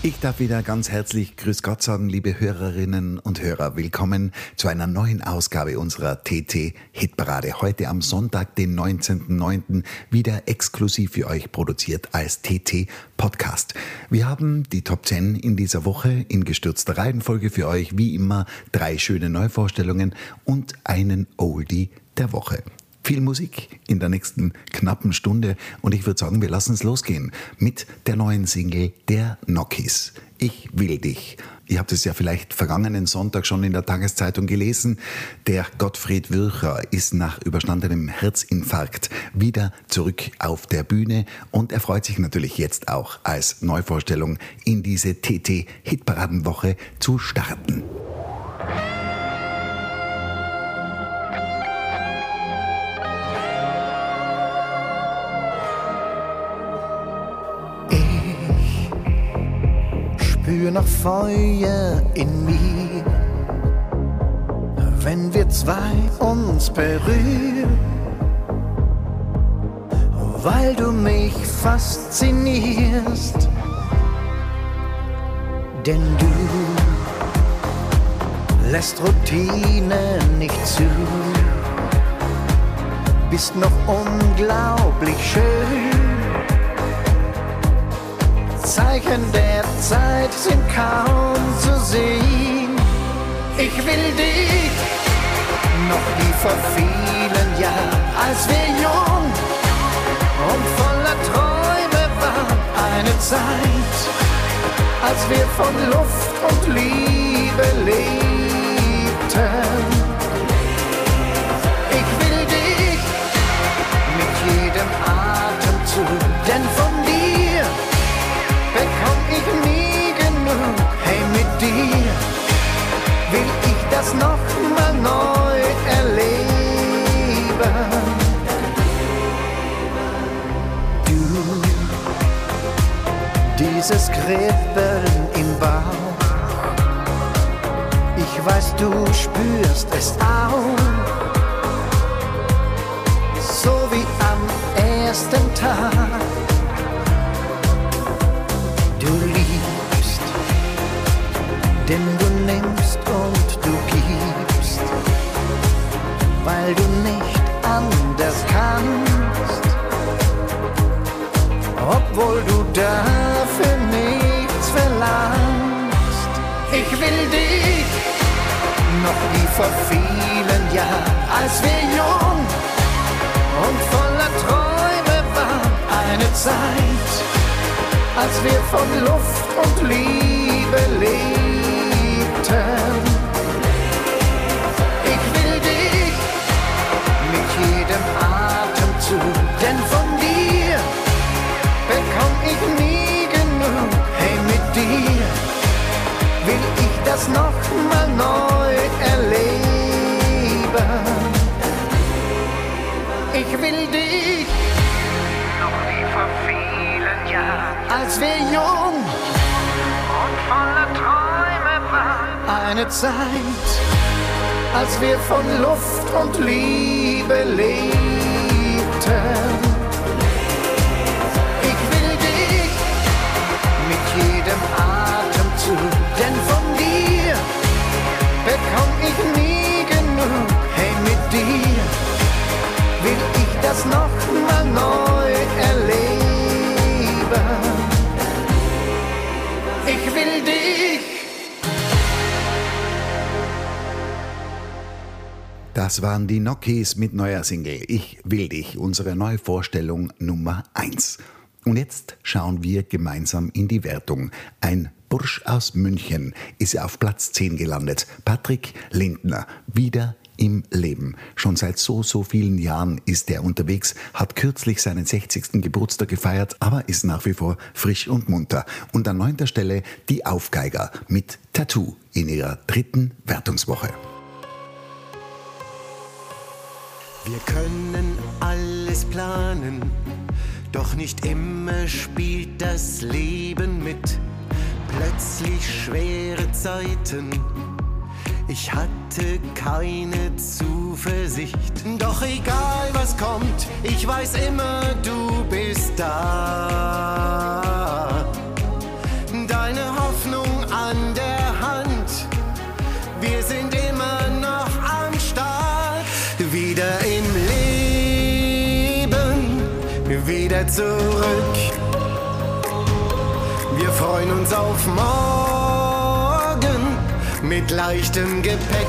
Ich darf wieder ganz herzlich Grüß Gott sagen, liebe Hörerinnen und Hörer. Willkommen zu einer neuen Ausgabe unserer TT Hitparade. Heute am Sonntag, den 19.09. wieder exklusiv für euch produziert als TT Podcast. Wir haben die Top 10 in dieser Woche in gestürzter Reihenfolge für euch. Wie immer drei schöne Neuvorstellungen und einen Oldie der Woche viel Musik in der nächsten knappen Stunde und ich würde sagen, wir lassen es losgehen mit der neuen Single der Nokis. Ich will dich. Ihr habt es ja vielleicht vergangenen Sonntag schon in der Tageszeitung gelesen. Der Gottfried Wircher ist nach überstandenem Herzinfarkt wieder zurück auf der Bühne und er freut sich natürlich jetzt auch als Neuvorstellung in diese TT Hitparadenwoche zu starten. Spür noch Feuer in mir, wenn wir zwei uns berühren, weil du mich faszinierst, denn du lässt Routine nicht zu, bist noch unglaublich schön Zeichen der Zeit sind kaum zu sehen. Ich will dich noch wie vor vielen Jahren, als wir jung und voller Träume waren. Eine Zeit, als wir von Luft und Liebe lebten. Ich will dich mit jedem Atemzug, denn von dir will ich das noch mal neu erleben. Du, dieses Kribbeln im Bauch, ich weiß, du spürst es auch. So wie am ersten Tag denn du nimmst und du gibst, weil du nicht anders kannst, obwohl du dafür nichts verlangst. Ich will dich noch wie vor vielen Jahren, als wir jung und voller Träume waren, eine Zeit als wir von Luft und Liebe lebten. Ich will dich mit jedem Atemzug, denn von dir bekomm ich nie genug. Hey, mit dir will ich das noch mal neu erleben. Ich will dich noch wie vor vielen Jahren als wir jung und voller waren. Eine Zeit, als wir von Luft und Liebe lebten. Ich will dich mit jedem Atemzug, denn von dir bekomm ich nie genug. Hey, mit dir will ich das noch Das waren die Nokis mit neuer Single Ich will dich, unsere neue Vorstellung Nummer 1. Und jetzt schauen wir gemeinsam in die Wertung. Ein Bursch aus München ist auf Platz 10 gelandet. Patrick Lindner, wieder im Leben. Schon seit so, so vielen Jahren ist er unterwegs, hat kürzlich seinen 60. Geburtstag gefeiert, aber ist nach wie vor frisch und munter. Und an neunter Stelle die Aufgeiger mit Tattoo in ihrer dritten Wertungswoche. Wir können alles planen, doch nicht immer spielt das Leben mit. Plötzlich schwere Zeiten, ich hatte keine Zuversicht. Doch egal was kommt, ich weiß immer, du bist da. Zurück. Wir freuen uns auf morgen mit leichtem Gepäck.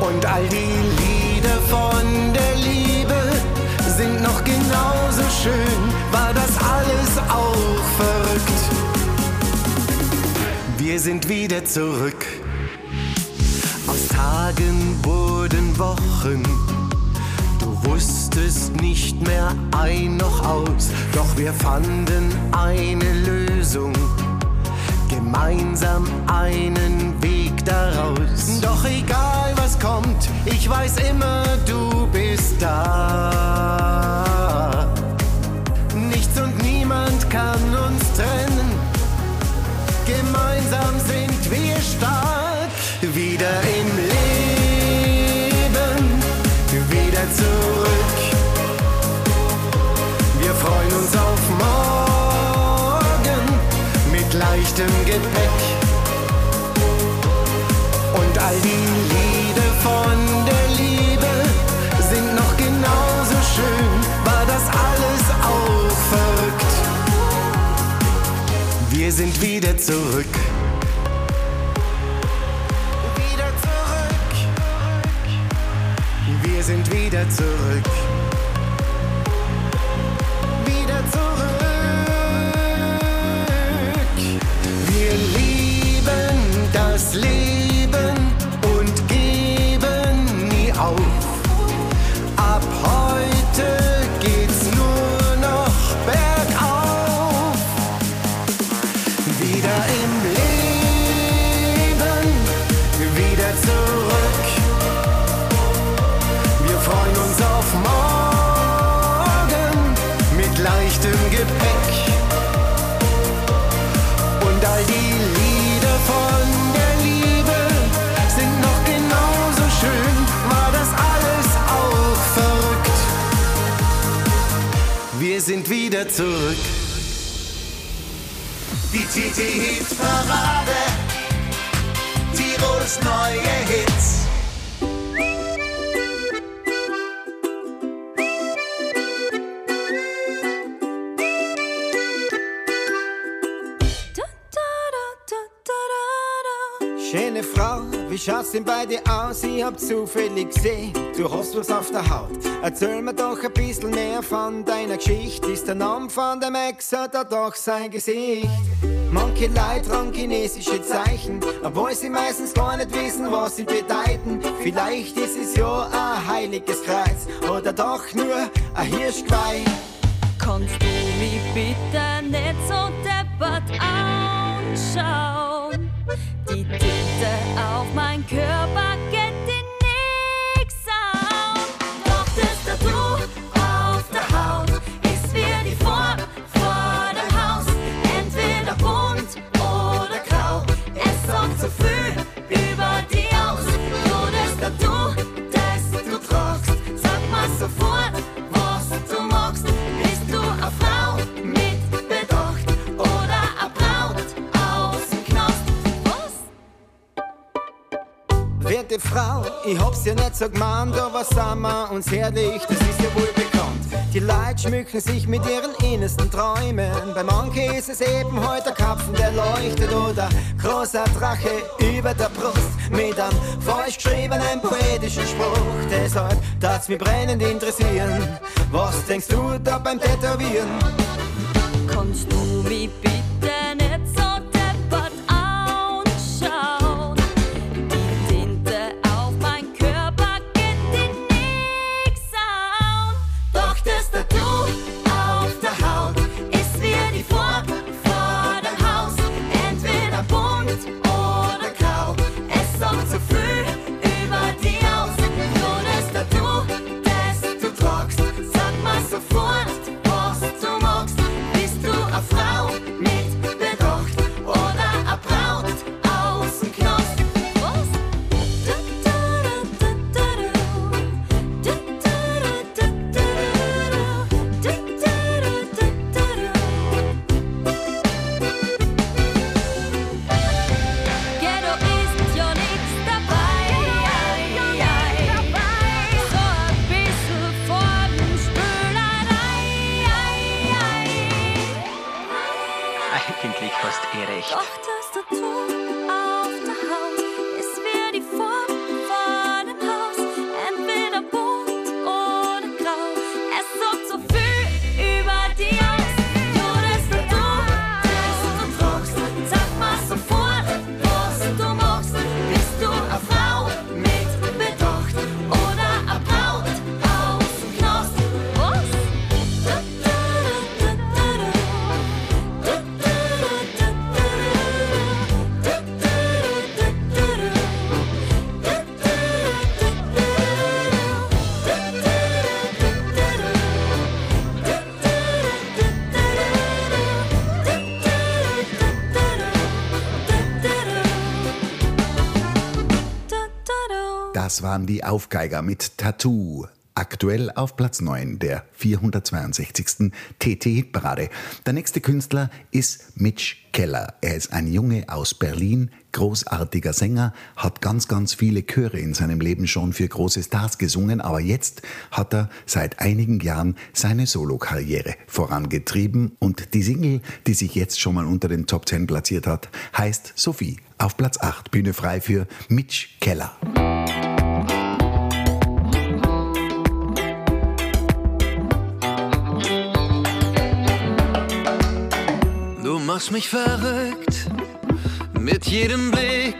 Und all die Lieder von der Liebe sind noch genauso schön. War das alles auch verrückt? Wir sind wieder zurück. Aus Tagen wurden Wochen. Wusstest nicht mehr ein noch aus, doch wir fanden eine Lösung. Gemeinsam einen Weg daraus. Doch egal was kommt, ich weiß immer, du bist da. Leichtem Gepäck. Und all die Lieder von der Liebe sind noch genauso schön. War das alles auch verrückt? Wir sind wieder zurück. Wieder zurück. Die TT-Hit-Parade. Tirols neue Hits. Schöne Frau, wie schaut's denn bei dir aus? Ich hab zufällig gesehen, du hast was auf der Haut. Erzähl mir doch ein bisschen mehr von deiner Geschichte. Ist der Name von dem Ex oder doch sein Gesicht? Manche Leute tragen chinesische Zeichen, obwohl sie meistens gar nicht wissen, was sie bedeuten. Vielleicht ist es ja ein heiliges Kreuz oder doch nur ein Hirschgeweih. Kannst du mich bitte nicht so deppert anschauen? Ich hab's ja nicht so gemeint, aber sind wir uns herrlich, das ist ja wohl bekannt. Die Leute schmücken sich mit ihren innersten Träumen. Bei manchen ist es eben heute der Kapfen, der leuchtet oder großer Drache über der Brust mit einem falsch geschriebenen poetischen Spruch. Deshalb darf's mich brennend interessieren. Was denkst du da beim Tätowieren? Kannst du Waren die Aufgeiger mit Tattoo. Aktuell auf Platz 9 der 462. TT-Hitparade. Der nächste Künstler ist Mitch Keller. Er ist ein Junge aus Berlin, großartiger Sänger, hat ganz, ganz viele Chöre in seinem Leben schon für große Stars gesungen, aber jetzt hat er seit einigen Jahren seine Solokarriere vorangetrieben und die Single, die sich jetzt schon mal unter den Top 10 platziert hat, heißt Sophie. Auf Platz 8, Bühne frei für Mitch Keller. machst mich verrückt mit jedem Blick.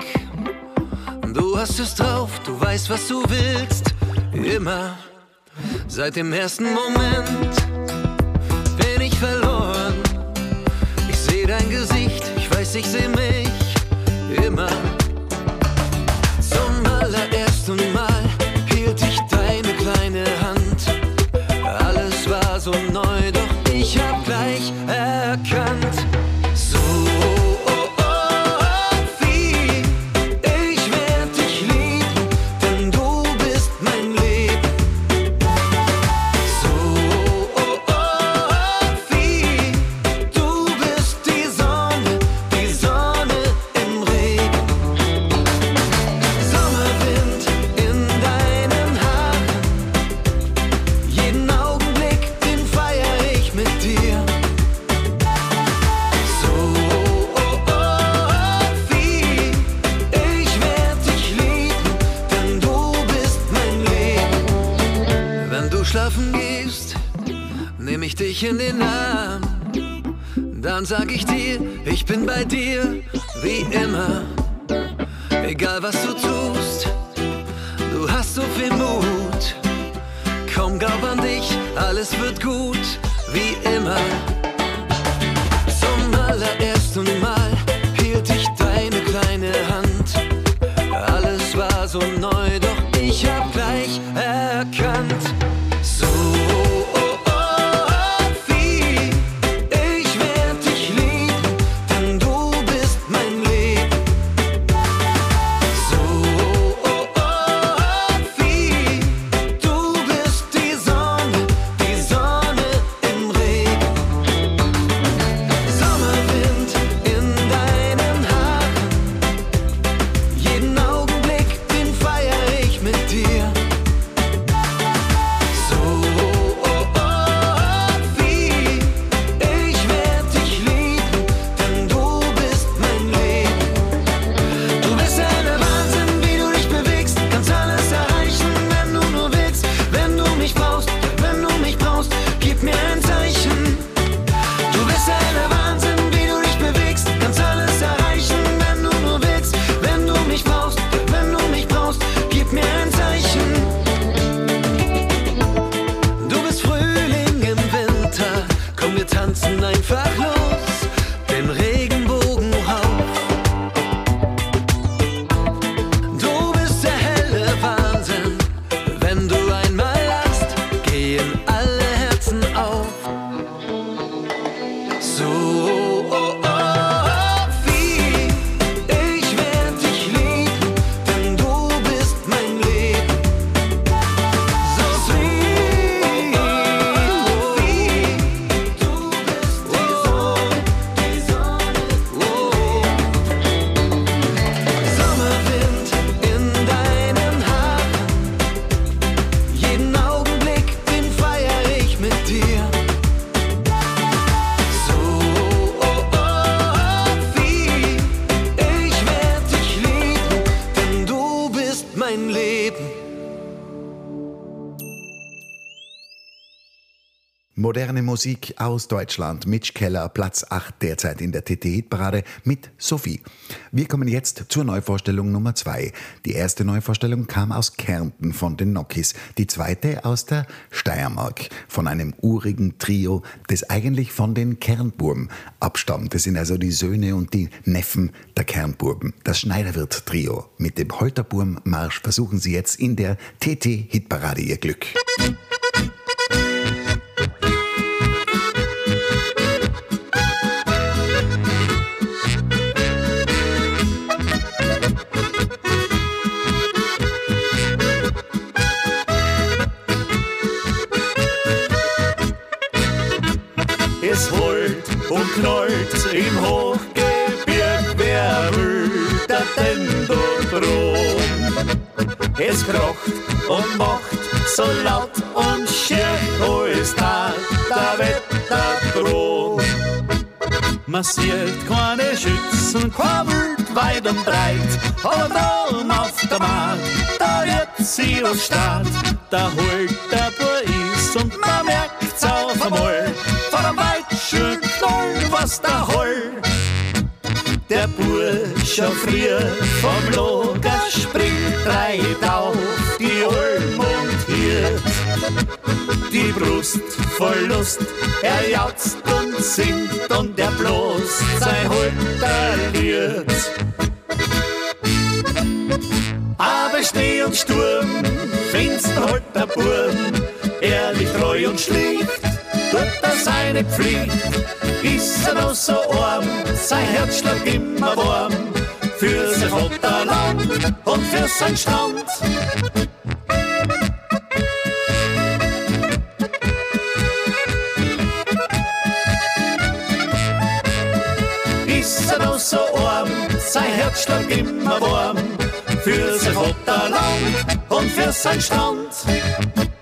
Du hast es drauf, du weißt, was du willst. Immer seit dem ersten Moment bin ich verloren. Ich sehe dein Gesicht, ich weiß, ich sehe mich. Immer zum allerersten Mal hielt ich deine kleine Hand. Alles war so neu, doch ich hab gleich erkannt. Moderne Musik aus Deutschland. Mitch Keller, Platz 8 derzeit in der TT-Hitparade mit Sophie. Wir kommen jetzt zur Neuvorstellung Nummer 2. Die erste Neuvorstellung kam aus Kärnten von den Nokis. Die zweite aus der Steiermark von einem urigen Trio, das eigentlich von den Kernburm abstammt. Das sind also die Söhne und die Neffen der Kernburben. Das Schneiderwirt-Trio. Mit dem Holterburm-Marsch versuchen sie jetzt in der TT-Hitparade ihr Glück. Es Man sieht keine Schützen, Wild weit und breit, aber da auf der Markt, da wird sie was Staat, da holt der ist und man merkt's auf einmal, vor dem Weitschen Knoll, was da holt. Der Bursche früher vom Lager springt, reit auf Brust voll Lust, er jauzt und singt und er bloß sein Holterlied. Aber Schnee und Sturm, finster holt der Burm, ehrlich treu und schlicht, tut er seine Pflicht. Ist er noch so arm, sein Herz schlägt immer warm, für sein Vaterland und für sein Stand. Sein Herz schlägt immer warm, für sein Vaterland und für sein Stand.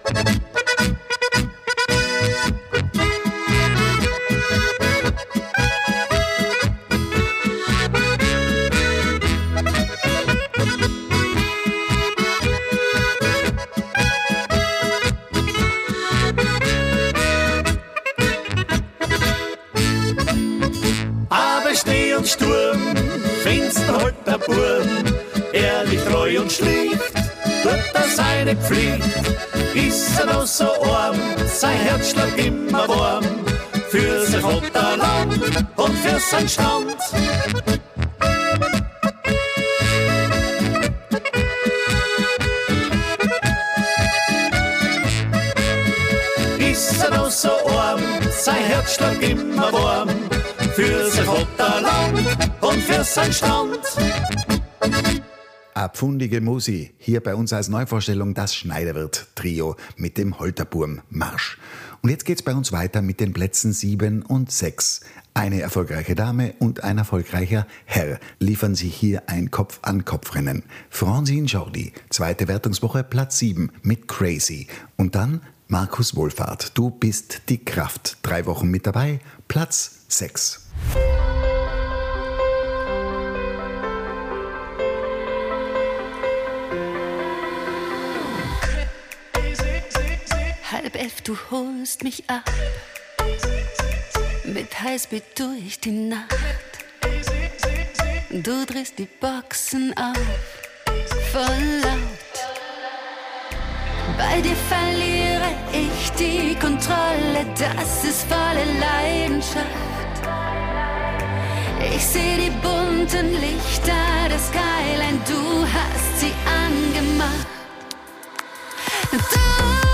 Seine Pflicht. Ist er noch so arm, sein Herz schlägt immer warm, für sein Vaterland und für sein Stand. Ist er so arm, sein Herz schlägt immer warm, für sein Vaterland und für sein Stand. Eine pfundige Musi, hier bei uns als Neuvorstellung das Schneiderwirt-Trio mit dem Holterburm-Marsch. Und jetzt geht's bei uns weiter mit den Plätzen 7 und 6. Eine erfolgreiche Dame und ein erfolgreicher Herr liefern sich hier ein Kopf-an-Kopf-Rennen. Francine Jordi, zweite Wertungswoche, Platz 7 mit Crazy. Und dann Markus Wohlfahrt, du bist die Kraft. Drei Wochen mit dabei, Platz 6. du holst mich ab. Mit Highspeed durch die Nacht. Du drehst die Boxen auf, voll laut. Bei dir verliere ich die Kontrolle, das ist volle Leidenschaft. Ich sehe die bunten Lichter, das Skyline, du hast sie angemacht. Du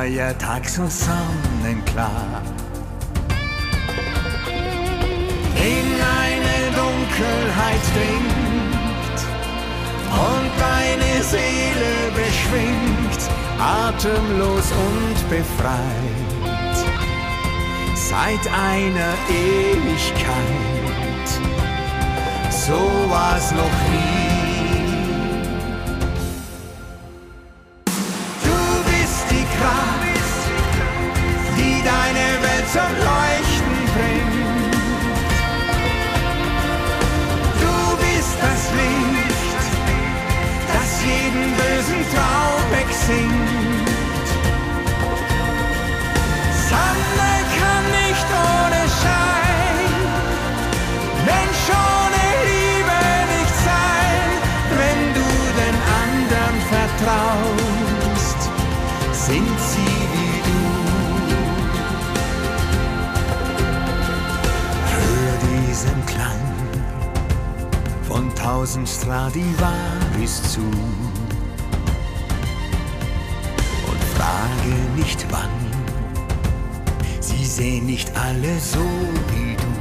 neuer Tag so sonnenklar. In eine Dunkelheit dringt und deine Seele beschwingt, atemlos und befreit seit einer Ewigkeit. So war's noch nie. Zum Leuchten bringt. Du bist das Licht, das jeden bösen Traum wegsingt. Sonne kann nicht ohne tausend Stradivaris zu und frage nicht wann. Sie sehen nicht alle so wie du.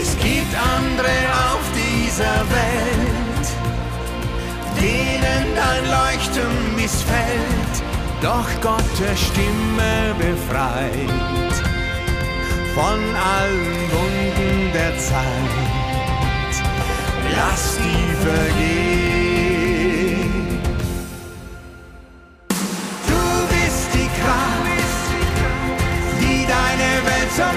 Es gibt andere auf dieser Welt, denen dein Leuchten missfällt, doch Gottes Stimme befreit von allen Wunden der Zeit. Lass die vergehen. Du bist die Kraft, die deine Welt zum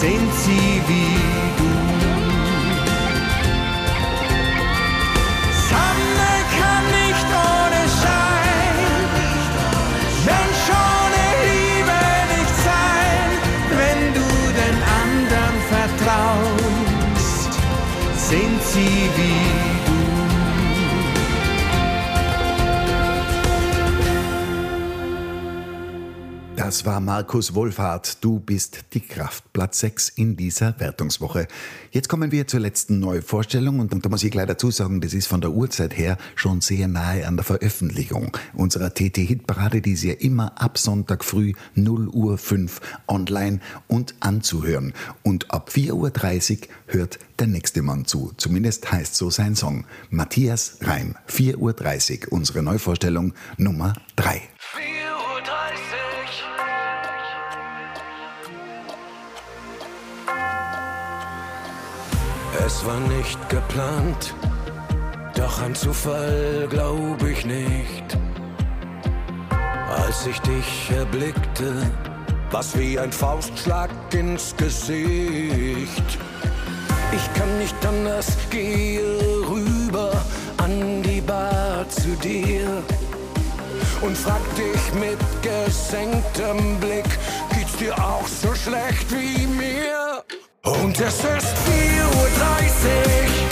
sind sie wie Das war Markus Wohlfahrt. Du bist die Kraft. Platz 6 in dieser Wertungswoche. Jetzt kommen wir zur letzten Neuvorstellung und da muss ich gleich dazu sagen, das ist von der Uhrzeit her schon sehr nahe an der Veröffentlichung unserer TT-Hitparade, die ist ja immer ab Sonntag früh 0 Uhr 5 online und anzuhören. Und ab 4.30 Uhr hört der nächste Mann zu. Zumindest heißt so sein Song. Matthias Reim, 4.30 Uhr, unsere Neuvorstellung Nummer 3. Es war nicht geplant, doch ein Zufall glaub ich nicht. Als ich dich erblickte, was wie ein Faustschlag ins Gesicht. Ich kann nicht anders, gehe rüber an die Bar zu dir und frag dich mit gesenktem Blick, geht's dir auch so schlecht wie mir? Und es ist 4.30 Uhr.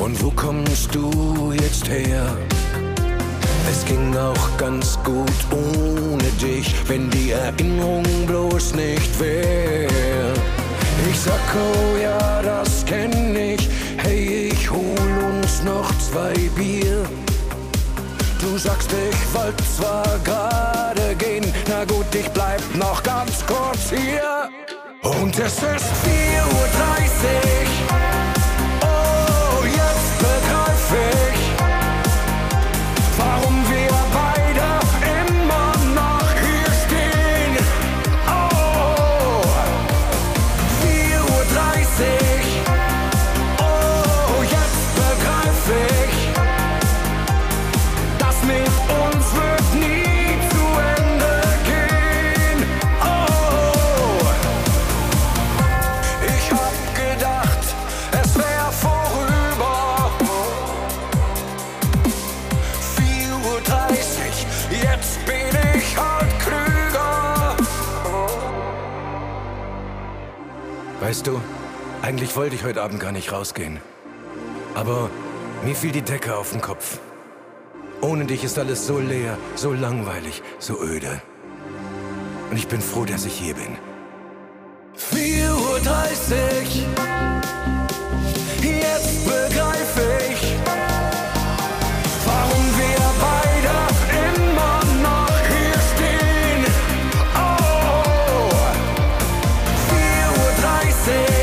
Und wo kommst du jetzt her? Es ging auch ganz gut ohne dich, wenn die Erinnerung bloß nicht wär. Ich sag, oh ja, das kenn ich, hey, ich hol uns noch zwei Bier. Du sagst, ich wollt zwar gerade gehen, na gut, ich bleib noch ganz kurz hier. Und es ist 4.30 Uhr. Weißt du, eigentlich wollte ich heute Abend gar nicht rausgehen. Aber mir fiel die Decke auf den Kopf. Ohne dich ist alles so leer, so langweilig, so öde. Und ich bin froh, dass ich hier bin. 4.30 Uhr. 4.30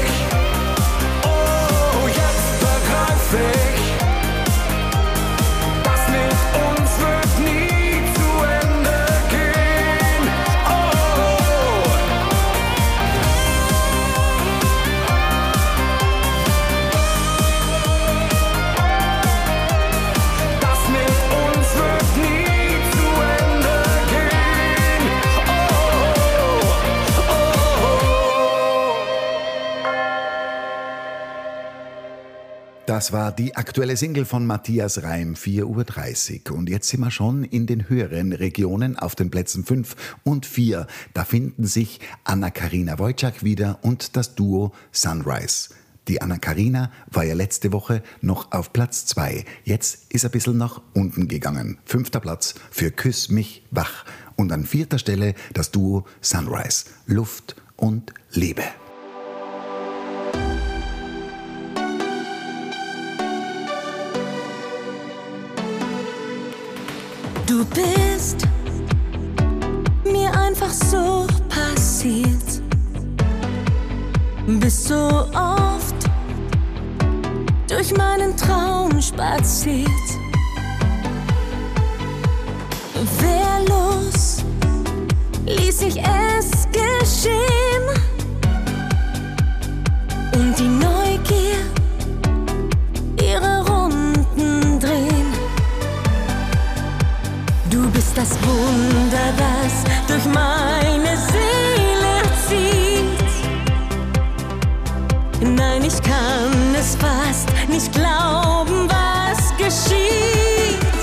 Das war die aktuelle Single von Matthias Reim, 4.30 Uhr. Und jetzt sind wir schon in den höheren Regionen auf den Plätzen 5 und 4. Da finden sich Anna-Karina Wojcik wieder und das Duo Sunrise. Die Anna-Karina war ja letzte Woche noch auf Platz 2. Jetzt ist ein bisschen nach unten gegangen. Fünfter Platz für Küss mich wach. Und an vierter Stelle das Duo Sunrise. Luft und Liebe. Du bist mir einfach so passiert. Bist so oft durch meinen Traum spaziert. Wehrlos ließ ich es geschehen. Und die Neugier Du bist das Wunder, das durch meine Seele zieht. Nein, ich kann es fast nicht glauben, was geschieht.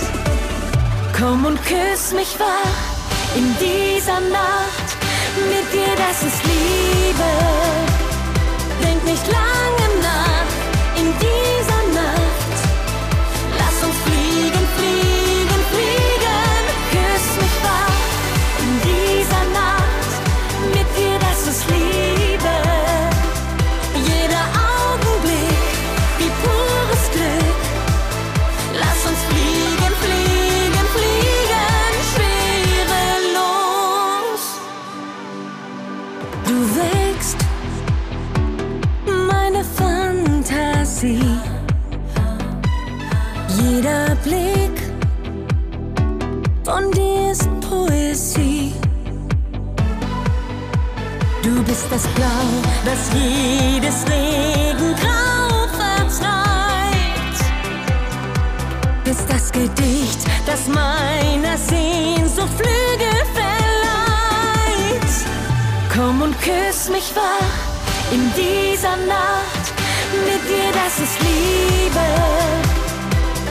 Komm und küss mich wach in dieser Nacht. Mit dir, das ist Liebe. Denk nicht lange nach in dieser das Blau, das jedes Regengrau verzeiht. Bist das Gedicht, das meiner Sehnsucht Flügel verleiht. Komm und küss mich wach in dieser Nacht. Mit dir, das ist Liebe.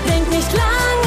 Denk nicht lange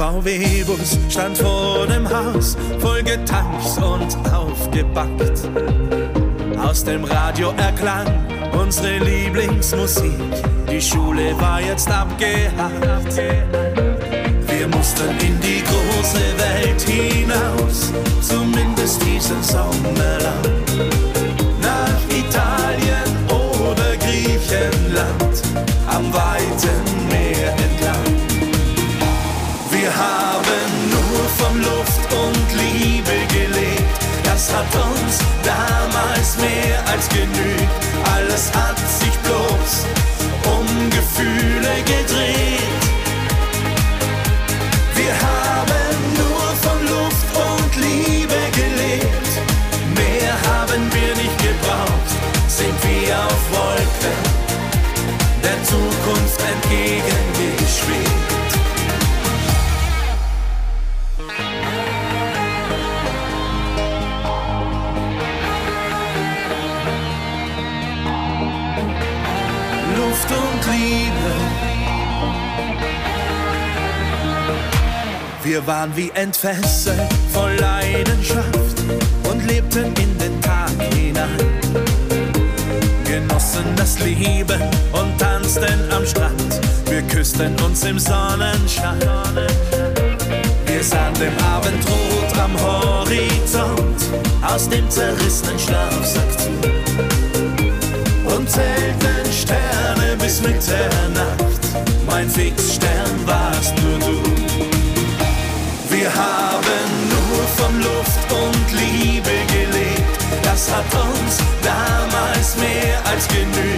VW-Bus stand vor dem Haus, voll getankt und aufgebackt. Aus dem Radio erklang unsere Lieblingsmusik. Die Schule war jetzt abgehakt. Wir mussten in die große Welt hinaus, zumindest diesen Sommer lang hat uns damals mehr als genügt. Alles hat sich bloß um Gefühle gedreht. Wir waren wie entfesselt, voll Leidenschaft und lebten in den Tag hinein. Genossen das Leben und tanzten am Strand. Wir küssten uns im Sonnenschein. Wir sahen dem Abendrot am Horizont aus dem zerrissenen Schlafsack zu und zählten Sterne bis Mitternacht. Mehr als genügt.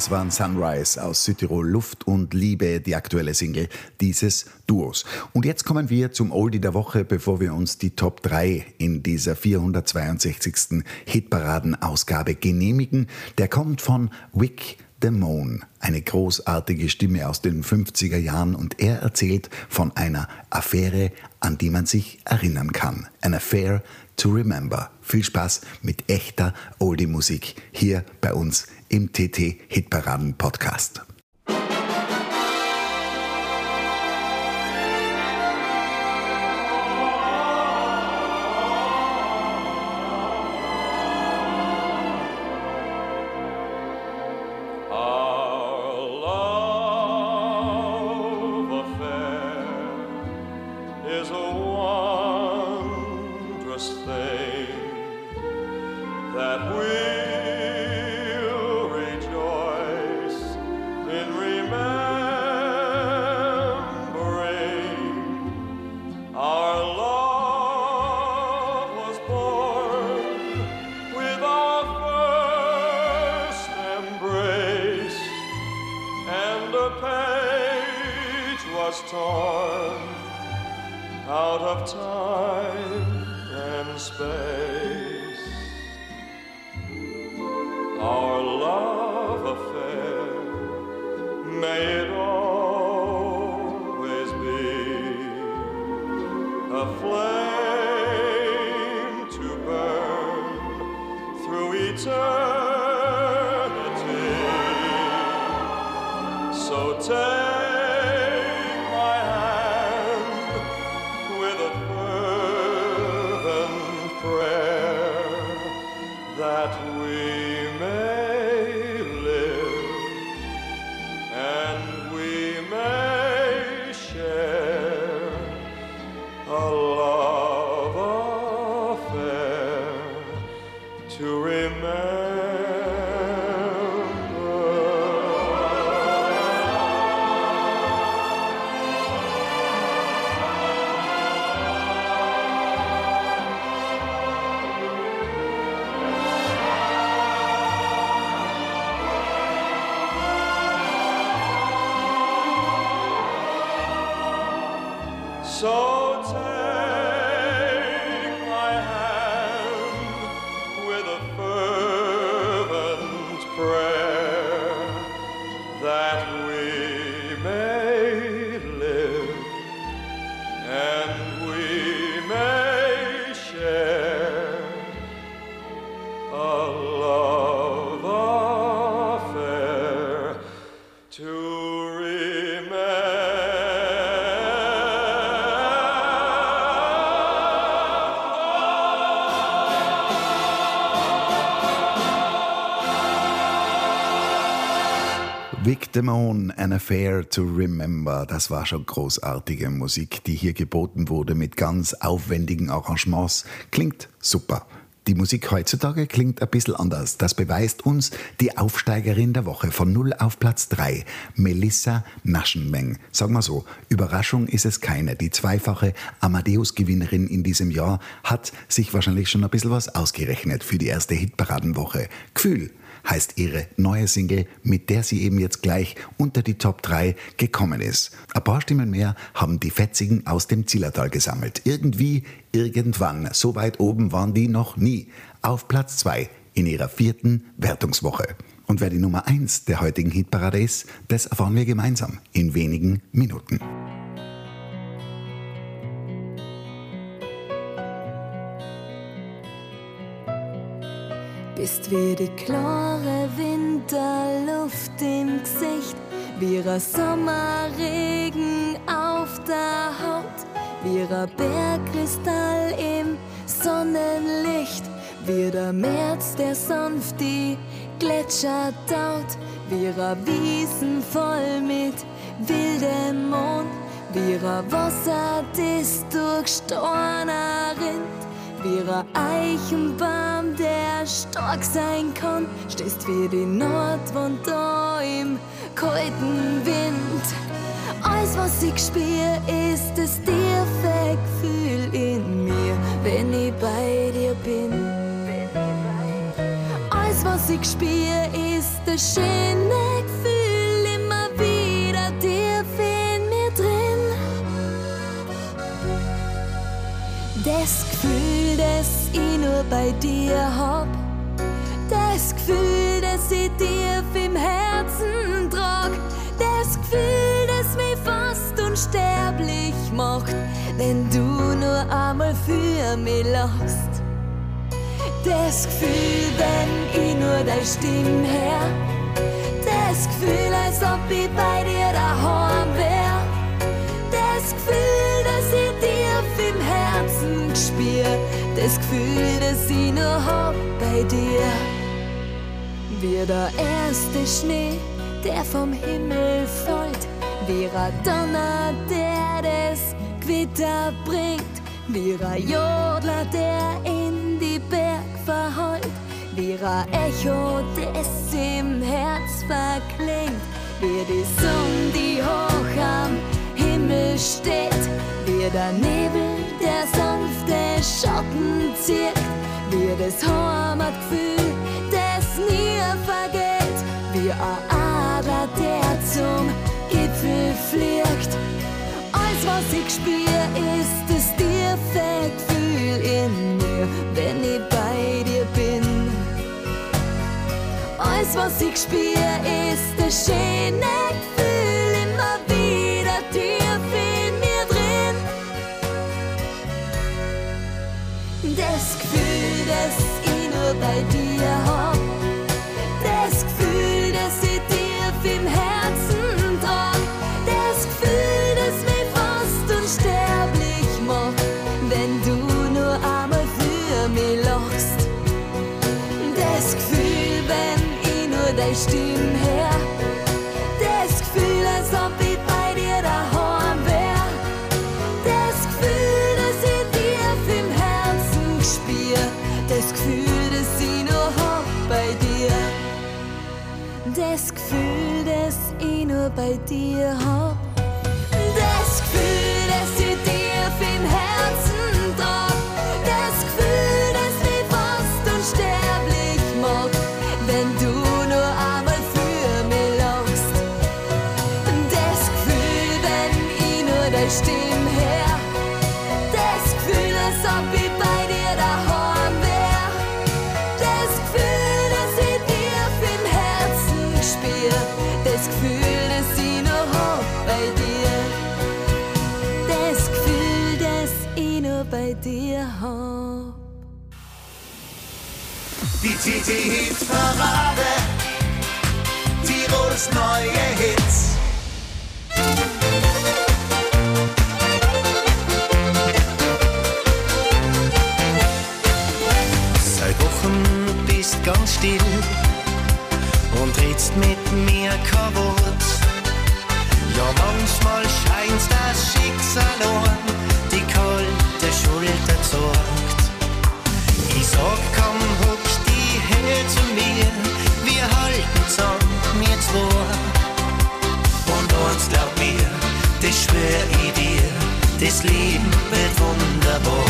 Das waren Sunrise aus Südtirol Luft und Liebe, die aktuelle Single dieses Duos. Und jetzt kommen wir zum Oldie der Woche, bevor wir uns die Top 3 in dieser 462. Hitparaden-Ausgabe genehmigen. Der kommt von Wick Damone, eine großartige Stimme aus den 50er Jahren und er erzählt von einer Affäre, an die man sich erinnern kann. An affair to remember. Viel Spaß mit echter Oldie-Musik hier bei uns im TT Hitparaden Podcast. Love Vic Damone, An Affair to Remember. Das war schon großartige Musik, die hier geboten wurde mit ganz aufwendigen Arrangements. Klingt super. Die Musik heutzutage klingt ein bisschen anders. Das beweist uns die Aufsteigerin der Woche von 0 auf Platz 3, Melissa Naschenmeng. Sagen wir so, Überraschung ist es keine. Die zweifache Amadeus-Gewinnerin in diesem Jahr hat sich wahrscheinlich schon ein bisschen was ausgerechnet für die erste Hitparadenwoche. Gefühl heißt ihre neue Single, mit der sie eben jetzt gleich unter die Top 3 gekommen ist. Ein paar Stimmen mehr haben die Fetzigen aus dem Zillertal gesammelt. Irgendwie, irgendwann, so weit oben waren die noch nie. Auf Platz 2 in ihrer vierten Wertungswoche. Und wer die Nummer 1 der heutigen Hitparade ist, das erfahren wir gemeinsam in wenigen Minuten. Bist wie die klare Winterluft im Gesicht, wie ein Sommerregen auf der Haut, wie ein Bergkristall im Sonnenlicht, wie der März, der sanft die Gletscher taut, wie ein Wiesen voll mit wildem Mond, wie ein Wasser, das durch Storner rinnt. Ein Eichenbaum, der stark sein kann, stehst wie die Nordwand da im kalten Wind. Alles, was ich spür, ist das tiefe Gefühl in mir, wenn ich bei dir bin. Alles, was ich spür, ist das schöne Gefühl, immer wieder tief in mir drin. Das Gefühl, das ich nur bei dir hab. Das Gefühl, das ich tief im Herzen trag. Das Gefühl, das mich fast unsterblich macht, wenn du nur einmal für mich lachst. Das Gefühl, wenn ich nur deine Stimme hör. Das Gefühl, als ob ich bei dir daheim wär. Das Gefühl, Das Gefühl, das ich nur hab bei dir. Wie der erste Schnee, der vom Himmel fällt. Wie ein Donner, der das Gewitter bringt. Wie ein Jodler, der in die Berg verhallt. Wie ein Echo, das im Herz verklingt. Wie die Sonne, die hoch am Himmel steht. Wie der Nebel, der sanfte Schatten zieht, wie das Heimatgefühl, das nie vergeht, wie ein Adler, der zum Gipfel fliegt. Alles, was ich spür, ist das tiefe Gefühl in mir, wenn ich bei dir bin. Alles, was ich spür, ist das schöne Gefühl. Das Gefühl, dass ich nur bei dir hab. Das Gefühl, dass ich tief im Herzen trag. Das Gefühl, das mich fast unsterblich macht. Wenn du nur einmal für mich lachst. Das Gefühl, wenn ich nur dein Stil bei dir It's not yet. für Ideen. Das Leben wird wunderbar.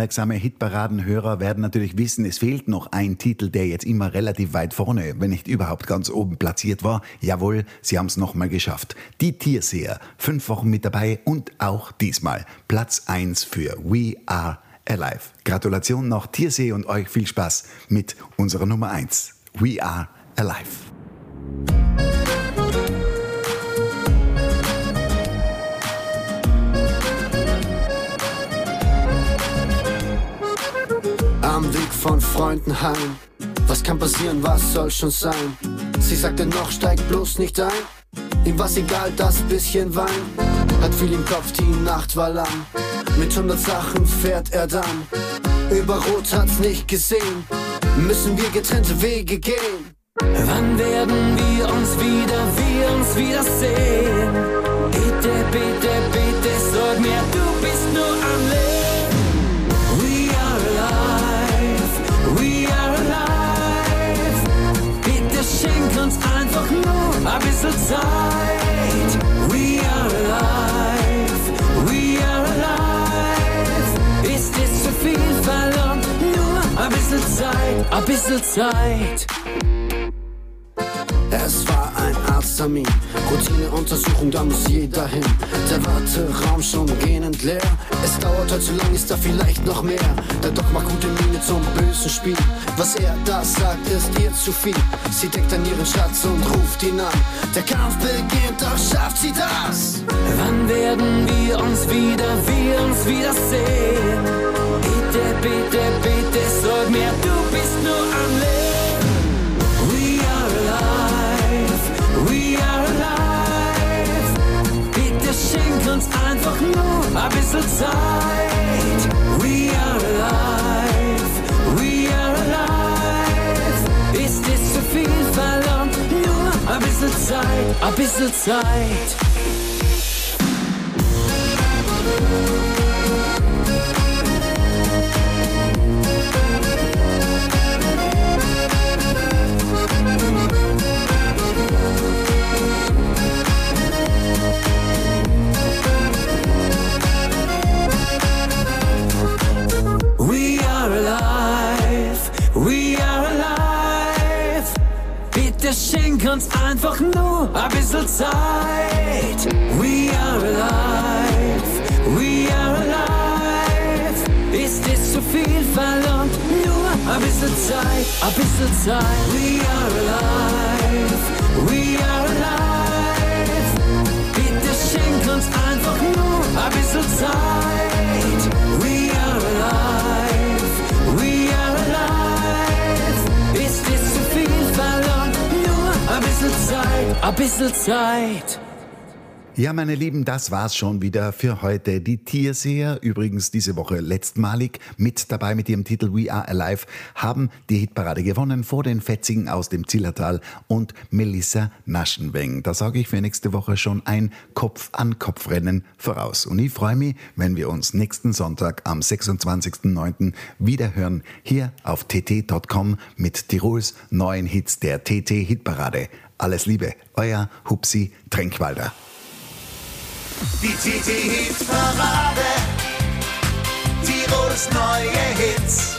aufmerksame Hitparadenhörer werden natürlich wissen, es fehlt noch ein Titel, der jetzt immer relativ weit vorne, wenn nicht überhaupt ganz oben platziert war. Jawohl, sie haben es nochmal geschafft. Die Tierseher, fünf Wochen mit dabei und auch diesmal Platz 1 für We Are Alive. Gratulation nach Tiersee und euch viel Spaß mit unserer Nummer 1. We Are Alive. Musik dem Weg von Freunden heim. Was kann passieren, was soll schon sein? Sie sagte noch, steig bloß nicht ein. Ihm war's egal, das bisschen Wein. Hat viel im Kopf, die Nacht war lang. Mit hundert Sachen fährt er dann. Über Rot hat's nicht gesehen. Müssen wir getrennte Wege gehen. Wann werden wir uns wieder, wir uns wiedersehen? Bitte, bitte, bitte, sag mir, du bist nur am Leben. Bisschen Zeit. Es war ein Arzttermin, Routineuntersuchung, da muss jeder hin. Der Warteraum schon gähnend leer. Es dauert heute zu lang, ist da vielleicht noch mehr. Der Doc macht gute Miene zum bösen Spiel. Was er da sagt, ist ihr zu viel. Sie denkt an ihren Schatz und ruft ihn an. Der Kampf beginnt, doch schafft sie das. Wann werden wir uns wieder, wir uns wiedersehen? Bitte, bitte, bitte, sag mir, du bist nur am Leben. We are alive, we are alive. Bitte schenk uns einfach nur ein bisschen Zeit. We are alive, we are alive. Ist es zu viel verlangt? Nur ein bisschen Zeit, ein bisschen Zeit. Schenk uns einfach nur ein bisschen Zeit. We are alive, we are alive. Ist es zu viel verlangt? Nur ein bisschen Zeit, ein bisschen Zeit. We are alive, we are alive. Bitte schenk uns einfach nur ein bisschen Zeit. Ein bisschen Zeit. Ja, meine Lieben, das war's schon wieder für heute. Die Tierseher, übrigens diese Woche letztmalig mit dabei mit ihrem Titel We Are Alive, haben die Hitparade gewonnen vor den Fetzigen aus dem Zillertal und Melissa Naschenweng. Da sage ich für nächste Woche schon ein Kopf-an-Kopf-Rennen voraus. Und ich freue mich, wenn wir uns nächsten Sonntag am 26.09. wieder hören, hier auf tt.com mit Tirols neuen Hits der TT-Hitparade. Alles Liebe, euer Hupsi Tränkwalder. Die TT Hit Parade. Tirols neue Hits.